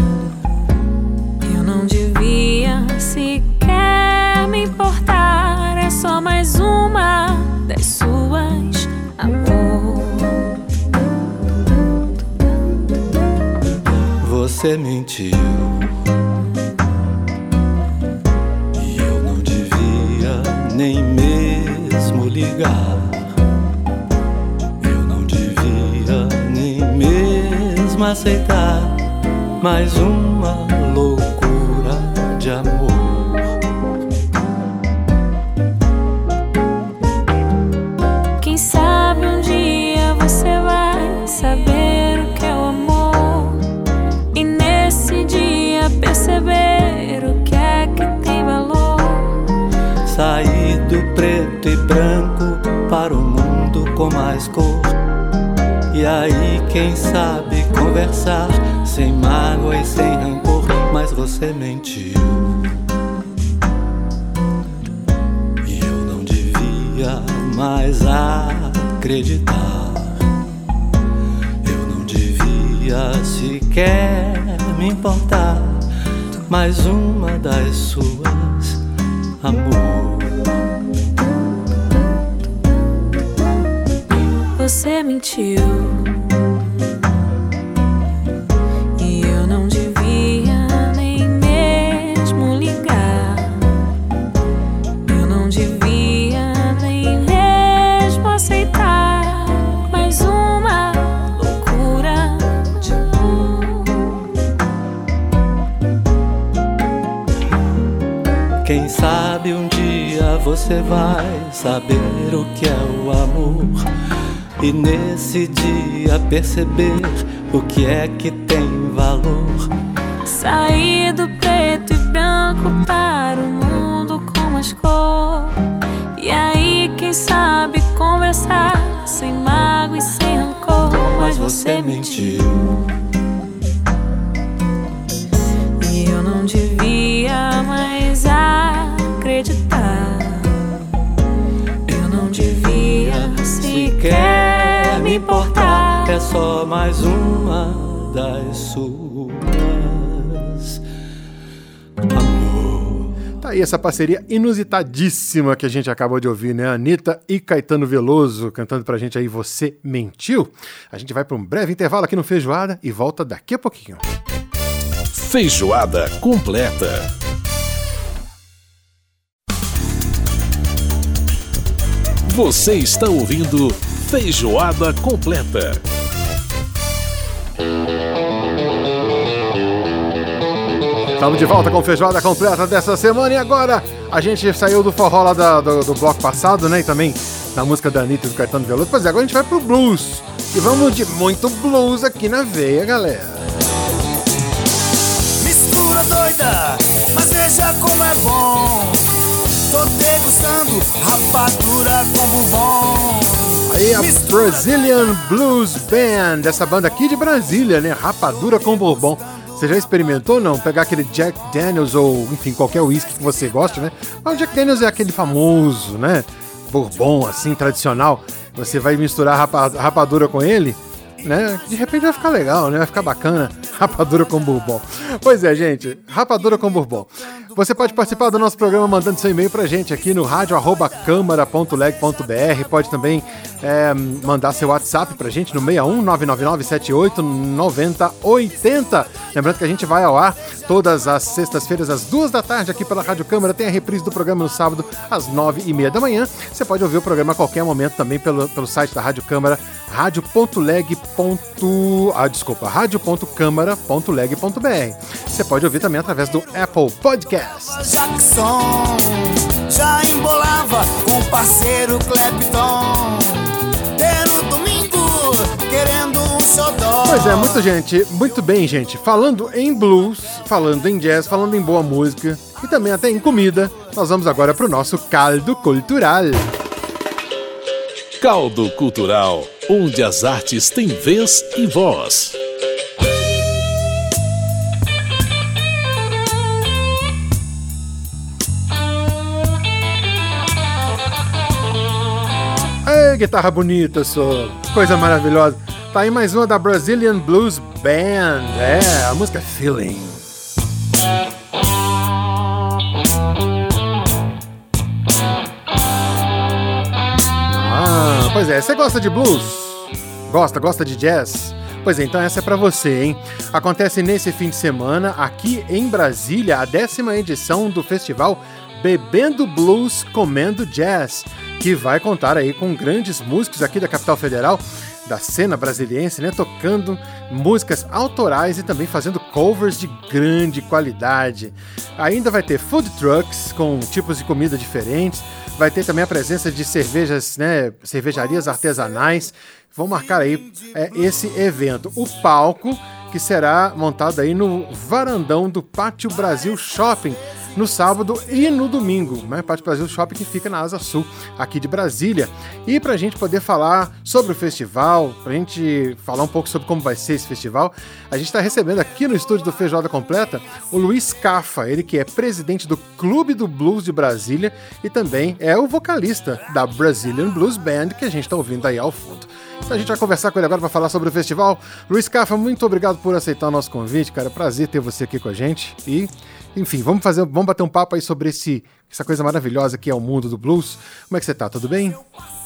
Eu não devia sequer me importar. É só mais uma das suas, amor. Você mentiu. Ligar. Eu não devia nem mesmo aceitar mais uma loucura de amor. Quem sabe um dia você vai saber o que é o amor. E nesse dia perceber o que é que tem valor. Saí do preto e branco mais cor. E aí, quem sabe conversar sem mágoa e sem rancor. Mas você mentiu. E eu não devia mais acreditar. Eu não devia sequer me importar. Mais uma das suas, amor. Você mentiu. E eu não devia nem mesmo ligar. Eu não devia nem mesmo aceitar mais uma loucura de amor. Quem sabe um dia você vai saber o que é o amor. E nesse dia perceber o que é que tem valor. Saí do preto e branco para o mundo com mais cor. E aí, quem sabe conversar sem mágoa e sem rancor. Mas você mentiu. Só mais uma das suas. Amor. Tá aí essa parceria inusitadíssima que a gente acabou de ouvir, né? Anitta e Caetano Veloso cantando pra gente aí Você Mentiu. A gente vai pra um breve intervalo aqui no Feijoada e volta daqui a pouquinho. Feijoada completa. Você está ouvindo Feijoada completa. Estamos de volta com feijoada completa dessa semana e agora a gente saiu do forró lá da- do, do bloco passado, né? E também da música da Anitta e do Caetano Veloso. Pois é, agora a gente vai pro blues. E vamos de muito blues aqui na veia, galera. Mistura doida, mas veja como é bom. Tô degustando rapadura com bourbon. Aí a Brazilian Blues Band, essa banda aqui de Brasília, né? Rapadura com bourbon. Você já experimentou ou não? Pegar aquele Jack Daniels ou, enfim, qualquer whisky que você goste, né? Mas o Jack Daniels é aquele famoso, né? Bourbon, assim, tradicional. Você vai misturar rapa rapadura com ele, né? De repente vai ficar legal, né? Vai ficar bacana. Rapadura com bourbon. Pois é, gente. Rapadura com bourbon. Você pode participar do nosso programa mandando seu e-mail pra gente aqui no rádio.câmara.leg.br. Pode também é, mandar seu WhatsApp pra gente no 61 99978 9080. Lembrando que a gente vai ao ar todas as sextas-feiras, às duas da tarde, aqui pela Rádio Câmara. Tem a reprise do programa no sábado, às nove e meia da manhã. Você pode ouvir o programa a qualquer momento também pelo, pelo site da Rádio Câmara, rádio.leg. Ah, desculpa, rádio.câmara.leg.br. Você pode ouvir também através do Apple Podcast. Jackson já embolava com o parceiro Clapton. Pois é, muita gente, muito bem, gente. Falando em blues, falando em jazz, falando em boa música e também até em comida, nós vamos agora para o nosso caldo cultural. Caldo Cultural, onde as artes têm vez e voz. Guitarra bonita, só. Coisa maravilhosa. Tá aí mais uma da Brazilian Blues Band. É, a música é Feeling. Ah, pois é. Você gosta de blues? Gosta? Gosta de jazz? Pois é, então essa é para você, hein? Acontece nesse fim de semana, aqui em Brasília, a décima edição do festival Bebendo Blues, Comendo Jazz, que vai contar aí com grandes músicos aqui da capital federal, da cena brasiliense, né? Tocando músicas autorais e também fazendo covers de grande qualidade. Ainda vai ter food trucks com tipos de comida diferentes. Vai ter também a presença de cervejas, né? Cervejarias artesanais. Vão marcar aí é, esse evento. O palco que será montado aí no varandão do Pátio Brasil Shopping no sábado e no domingo, né? Pátio Brasil Shopping que fica na Asa Sul, aqui de Brasília. E para a gente poder falar sobre o festival, para a gente falar um pouco sobre como vai ser esse festival, a gente está recebendo aqui no estúdio do Feijoada Completa o Luiz Cafa, ele que é presidente do Clube do Blues de Brasília e também é o vocalista da Brazilian Blues Band que a gente está ouvindo aí ao fundo. Então a gente vai conversar com ele agora para falar sobre o festival. Luiz Cafa, muito obrigado por aceitar o nosso convite, cara. Prazer ter você aqui com a gente. E, enfim, vamos fazer, vamos bater um papo aí sobre esse, essa coisa maravilhosa que é o mundo do blues. Como é que você tá? Tudo bem?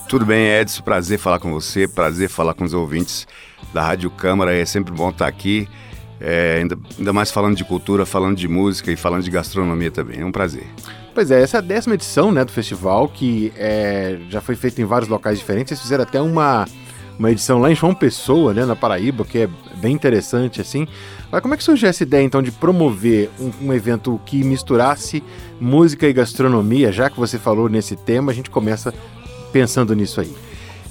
Tudo bem, Edson. Prazer falar com você, prazer falar com os ouvintes da Rádio Câmara. É sempre bom estar aqui. É, ainda, ainda mais falando de cultura, falando de música e falando de gastronomia também. É um prazer. Pois é, essa é a décima edição né, do festival, que é, já foi feita em vários locais diferentes. Vocês fizeram até uma, uma edição lá em João Pessoa, né, na Paraíba, que é bem interessante, assim. Mas como é que surgiu essa ideia, então, de promover um, um evento que misturasse música e gastronomia? Já que você falou nesse tema, a gente começa pensando nisso aí.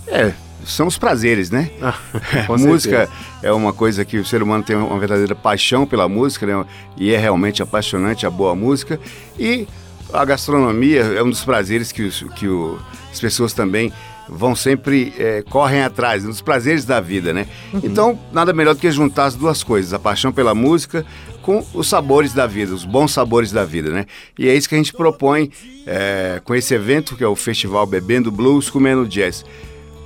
É, são os prazeres, né? Ah, música é uma coisa que o ser humano tem uma verdadeira paixão pela música, né? E é realmente apaixonante a boa música. E a gastronomia é um dos prazeres que, os, que o- as pessoas também vão sempre, eh, correm atrás, dos prazeres da vida, né? Então, nada melhor do que juntar as duas coisas, a paixão pela música com os sabores da vida, os bons sabores da vida, né? E é isso que a gente propõe eh, com esse evento, que é o Festival Bebendo Blues, Comendo Jazz.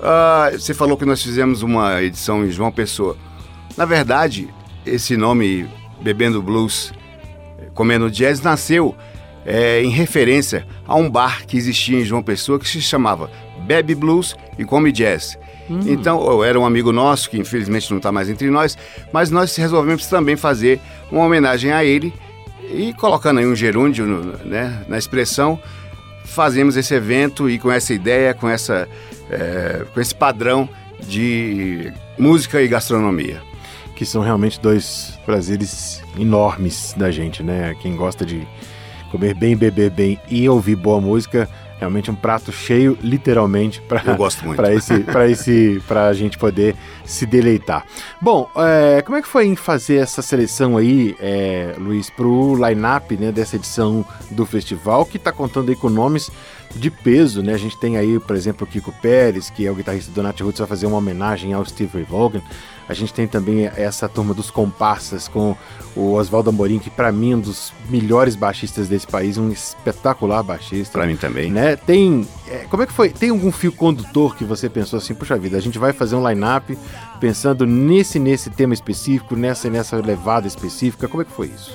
Ah, você falou que nós fizemos uma edição em João Pessoa. Na verdade, esse nome Bebendo Blues, Comendo Jazz nasceu é, em referência a um bar que existia em João Pessoa que se chamava Bebe Blues e Come Jazz. Então, eu era um amigo nosso, que infelizmente não está mais entre nós, mas nós resolvemos também fazer uma homenagem a ele e colocando aí um gerúndio no- né, na expressão, fazemos esse evento e com essa ideia, com, essa, é, com esse padrão de música e gastronomia. Que são realmente dois prazeres enormes da gente, né? Quem gosta de comer bem, beber bem e ouvir boa música realmente um prato cheio, literalmente, para para esse, para esse, para a gente poder se deleitar. Bom, é, como é que foi em fazer essa seleção aí, é, Luiz, pro line-up né, dessa edição do festival, que está contando aí com nomes de peso, né? A gente tem aí, por exemplo, o Kiko Pérez, que é o guitarrista do Nat Roots, vai fazer uma homenagem ao Steve Ray Vaughan. A gente tem também essa turma dos comparsas com o Oswaldo Amorim, que para mim é um dos melhores baixistas desse país, um espetacular baixista. Para mim também. Né? Tem, é, como é que foi? Tem algum fio condutor que você pensou assim, puxa vida, a gente vai fazer um line-up pensando nesse nesse tema específico, nessa nessa levada específica. Como é que foi isso?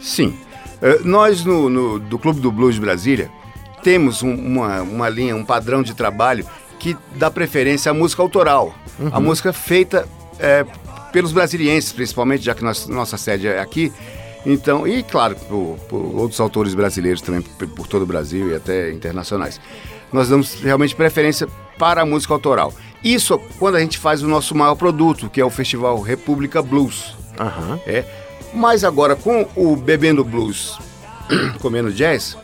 Sim. Eh, Nós, no, no- do Clube do Blues de Brasília, temos um- uma, uma linha, um padrão de trabalho que dá preferência à música autoral. A música feita eh, pelos brasilienses, principalmente, já que nós- nossa sede é aqui. Então, e claro, por, por outros autores brasileiros também, por, por todo o Brasil e até internacionais. Nós damos realmente preferência para a música autoral. Isso quando a gente faz o nosso maior produto, que é o Festival República Blues. Aham. É. Mas agora, com o Bebendo Blues Comendo Jazz,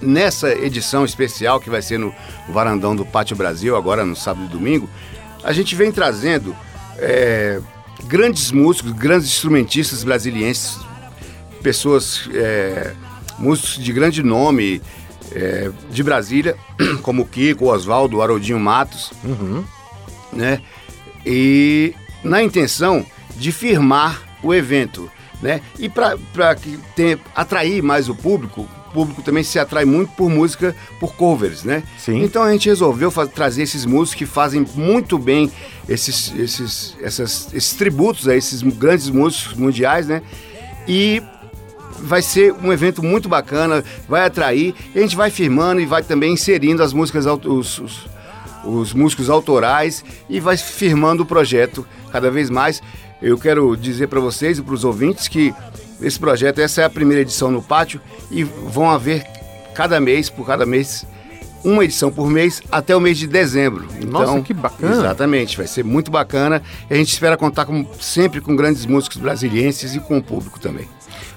nessa edição especial que vai ser no Varandão do Pátio Brasil, agora no sábado e domingo, a gente vem trazendo é, grandes músicos, grandes instrumentistas brasilienses, pessoas, é, músicos de grande nome é, de Brasília, como o Kiko, o Oswaldo, o Haroldinho Matos, né? E na intenção de firmar o evento, né? E para que tenha, atrair mais o público, público também se atrai muito por música, por covers, né? Sim. Então a gente resolveu trazer esses músicos que fazem muito bem esses, esses, essas- esses tributos a esses grandes músicos mundiais, né? E vai ser um evento muito bacana, vai atrair, e a gente vai firmando e vai também inserindo as músicas, os, os, os músicos autorais e vai firmando o projeto cada vez mais. Eu quero dizer para vocês e para os ouvintes que esse projeto, essa é a primeira edição no pátio e vão haver cada mês, por cada mês, uma edição por mês até o mês de dezembro. Nossa, Então, que bacana. Exatamente, vai ser muito bacana. E a gente espera contar com- sempre com grandes músicos brasilienses e com o público também.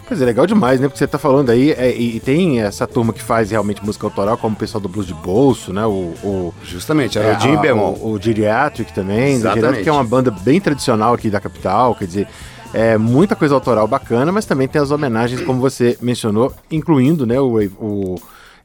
Pois é, legal demais, né? Porque você tá falando aí, é, e, tem essa turma que faz realmente música autoral, como o pessoal do Blues de Bolso, né? O, o, Justamente, é, Haroldinho a- Bemol. O, o Geriatric também. O Exatamente. Geriatric que é uma banda bem tradicional aqui da capital, quer dizer, é muita coisa autoral bacana, mas também tem as homenagens, como você mencionou, incluindo, né, o, o-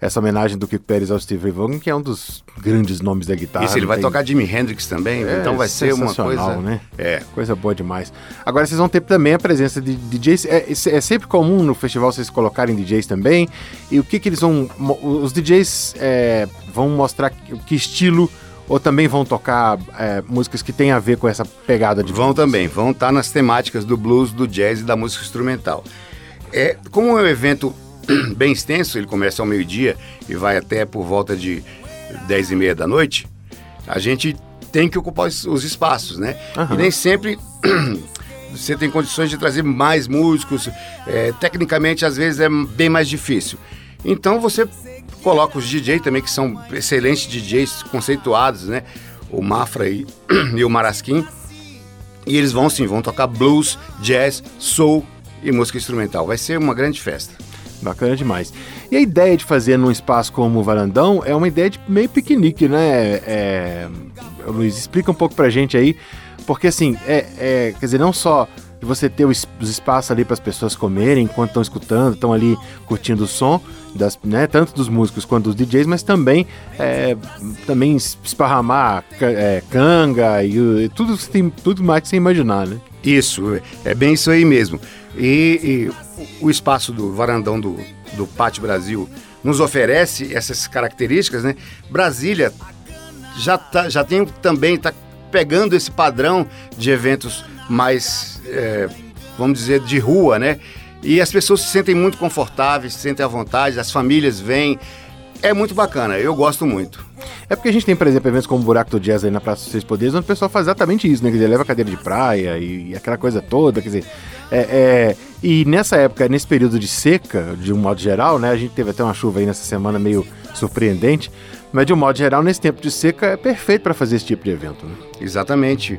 essa homenagem do Kiko Pérez ao Steve Ray Vaughan, que é um dos grandes nomes da guitarra. Isso, ele vai tem- tocar Jimi Hendrix também, É, então vai ser uma coisa. né? É. Coisa boa demais. Agora vocês vão ter também a presença de DJs. É, é sempre comum no festival vocês colocarem DJs também. E o que que eles vão. Os DJs é, vão mostrar que que estilo ou também vão tocar é, músicas que têm a ver com essa pegada de Vão também, vão estar nas temáticas do blues, do jazz e da música instrumental. É, como é um evento bem extenso, ele começa ao meio-dia e vai até por volta de 10 e meia da noite, a gente tem que ocupar os, os espaços, né? Aham. E nem sempre você tem condições de trazer mais músicos, é, tecnicamente às vezes é bem mais difícil. Então você coloca os DJs também, que são excelentes DJs conceituados, né? O Mafra e, e o Marasquim. E eles vão sim, vão tocar blues, jazz, soul e música instrumental. Vai ser uma grande festa. Bacana demais. E a ideia de fazer num espaço como o Varandão é uma ideia de meio piquenique, né? É, Luiz, explica um pouco pra gente aí, porque assim, é, é, quer dizer, não só de você ter os, os espaços ali para as pessoas comerem enquanto estão escutando, estão ali curtindo o som, das, né, tanto dos músicos quanto dos DJs, mas também é, também esparramar é, canga e, e tudo, tudo mais que você imaginar, né? Isso, é bem isso aí mesmo. E, e o espaço do varandão do, do Pátio Brasil nos oferece essas características, né? Brasília já, tá, já tem também, está pegando esse padrão de eventos mais, é, vamos dizer, de rua, né? E as pessoas se sentem muito confortáveis, se sentem à vontade, as famílias vêm. É muito bacana, eu gosto muito. É porque a gente tem, por exemplo, eventos como o Buraco do Jazz aí na Praça dos Seis Poderes, onde o pessoal faz exatamente isso, né? Quer dizer, leva cadeira de praia e, e aquela coisa toda, quer dizer... É, é, e nessa época, nesse período de seca, de um modo geral, né? A gente teve até uma chuva aí nessa semana meio surpreendente, mas de um modo geral, nesse tempo de seca, é perfeito para fazer esse tipo de evento, né? Exatamente.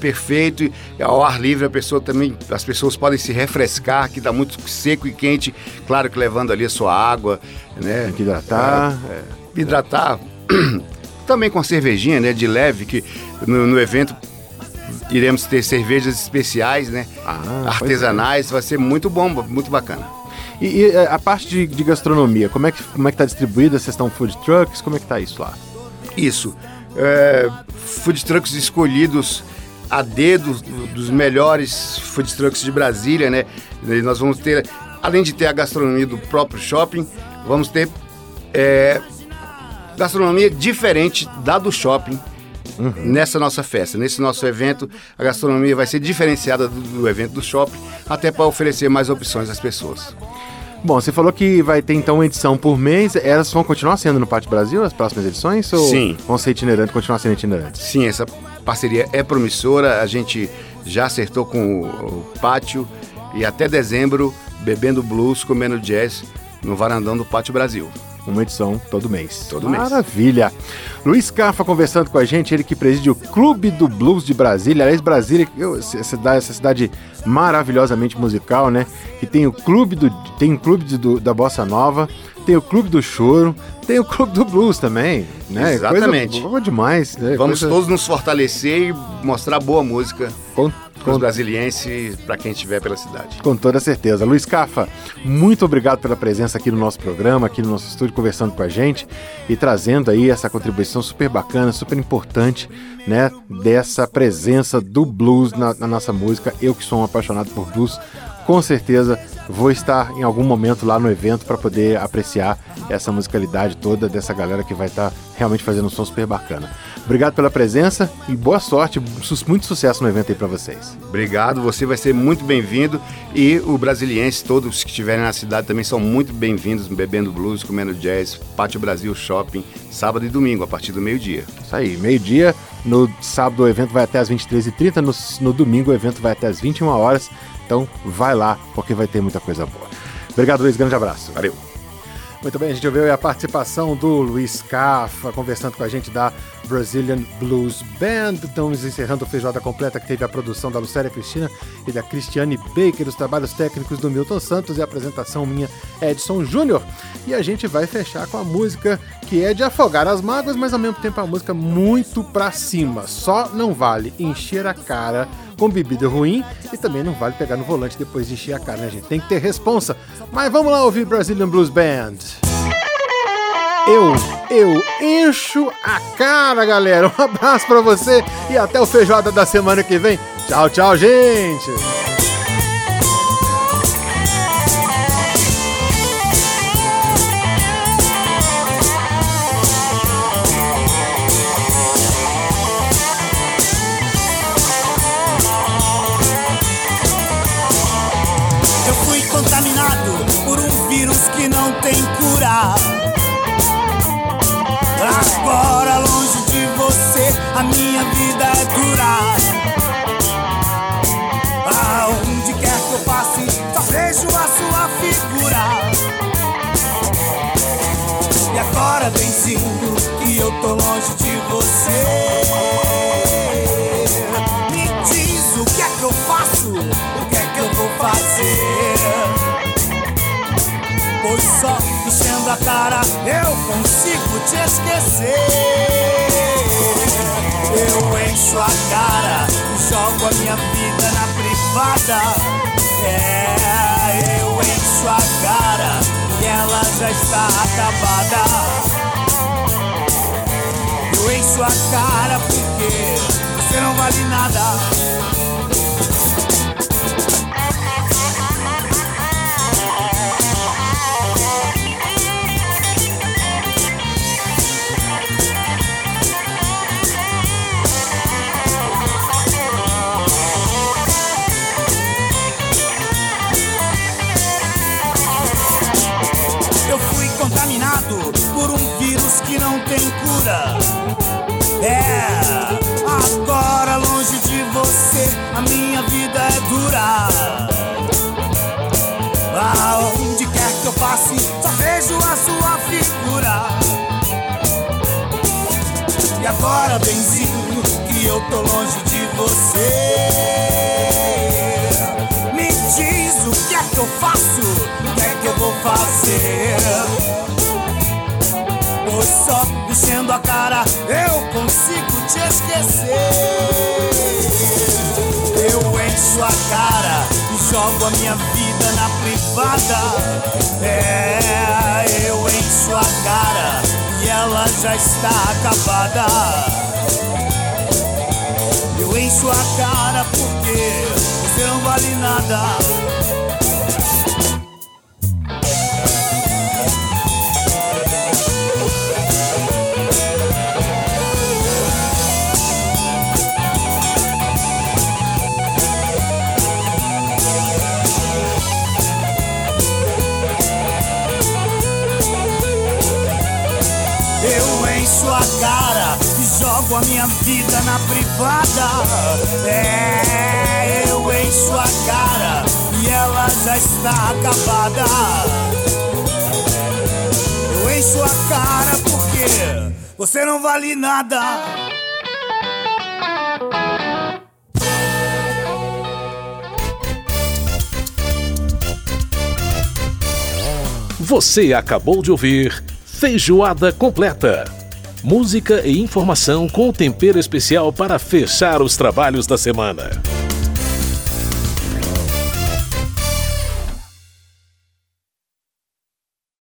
perfeito. Ao ar livre a pessoa também, as pessoas podem se refrescar, que está muito seco e quente, claro que levando ali a sua água, né? Tem que hidratar. É, é, hidratar. também com a cervejinha, né, de leve, que no, no evento iremos ter cervejas especiais, né? Ah, artesanais, vai ser muito bom, muito bacana. E, e, é, a parte de, de, gastronomia, como é que como é que tá distribuída? Vocês estão food trucks? Como é que tá isso lá? Isso. É, food trucks escolhidos a dedo dos melhores food trucks de Brasília, né? E nós vamos ter, além de ter a gastronomia do próprio shopping, vamos ter é, gastronomia diferente da do shopping. Uhum. Nessa nossa festa, nesse nosso evento, a gastronomia vai ser diferenciada do, do evento do shopping, até para oferecer mais opções às pessoas. Bom, você falou que vai ter então uma edição por mês. Elas vão continuar sendo no Pátio Brasil as próximas edições? Ou Sim. Vão ser itinerantes, continuar sendo itinerantes? Sim, essa parceria é promissora. A gente já acertou com o, o Pátio e até dezembro, bebendo blues, comendo jazz no varandão do Pátio Brasil uma edição todo mês. Todo mês. Maravilha. Luiz Cafa conversando com a gente, ele que preside o Clube do Blues de Brasília. Aliás, Brasília, essa cidade, essa cidade maravilhosamente musical, né? Que tem o clube do tem o clube do, da bossa nova, tem o clube do choro, tem o clube do blues também, né? Exatamente. Coisa boa demais. Né? Vamos Coisa... todos nos fortalecer e mostrar boa música. Com com os brasilienses, para quem estiver pela cidade. Com toda certeza. Luiz Cafa, muito obrigado pela presença aqui no nosso programa, aqui no nosso estúdio, conversando com a gente e trazendo aí essa contribuição super bacana, super importante, né, dessa presença do blues na, na nossa música. Eu que sou um apaixonado por blues, com certeza vou estar em algum momento lá no evento para poder apreciar essa musicalidade toda dessa galera que vai estar realmente fazendo um som super bacana. Obrigado pela presença e boa sorte, muito sucesso no evento aí para vocês. Obrigado, você vai ser muito bem-vindo e o brasiliense, todos que estiverem na cidade também são muito bem-vindos, bebendo blues, comendo jazz, Pátio Brasil Shopping, sábado e domingo, a partir do meio-dia. Isso aí, meio-dia, no sábado o evento vai até as 23h30, no, no domingo o evento vai até as 21 horas, então vai lá, porque vai ter muita coisa boa. Obrigado, Luiz, grande abraço. Valeu. Muito bem, a gente ouviu a participação do Luiz Cafa conversando com a gente da Brazilian Blues Band. Estamos encerrando o Feijoada Completa, que teve a produção da Lucélia Cristina e da Cristiane Baker, os trabalhos técnicos do Milton Santos e a apresentação minha, Edson Júnior. E a gente vai fechar com a música que é de afogar as mágoas, mas ao mesmo tempo uma música muito pra cima. Só não vale encher a cara com bebida ruim e também não vale pegar no volante depois de encher a cara, né, gente? Tem que ter responsa. Mas vamos lá ouvir Brazilian Blues Band. Eu, eu encho a cara, galera. Um abraço para você e até o feijoada da semana que vem. Tchau, tchau, gente. Tô longe de você. Me diz o que é que eu faço, o que é que eu vou fazer. Pois só enchendo a cara eu consigo te esquecer. Eu encho a cara e jogo a minha vida na privada. É, eu encho a cara e ela já está acabada. Eu encho a cara porque você não vale nada. Tem cura. É, agora longe de você, a minha vida é dura. Aonde quer que eu passe, só vejo a sua figura. E agora, benzinho, que eu tô longe de você. Me diz o que é que eu faço, o que é que eu vou fazer. Só enchendo a cara eu consigo te esquecer. Eu encho a cara e jogo a minha vida na privada. É, eu encho a cara e ela já está acabada. Eu encho a cara porque você não vale nada. Cara e jogo a minha vida na privada. É, eu encho a cara e ela já está acabada. Eu encho a cara porque você não vale nada. Você acabou de ouvir Feijoada Completa. Música e informação com tempero especial para fechar os trabalhos da semana.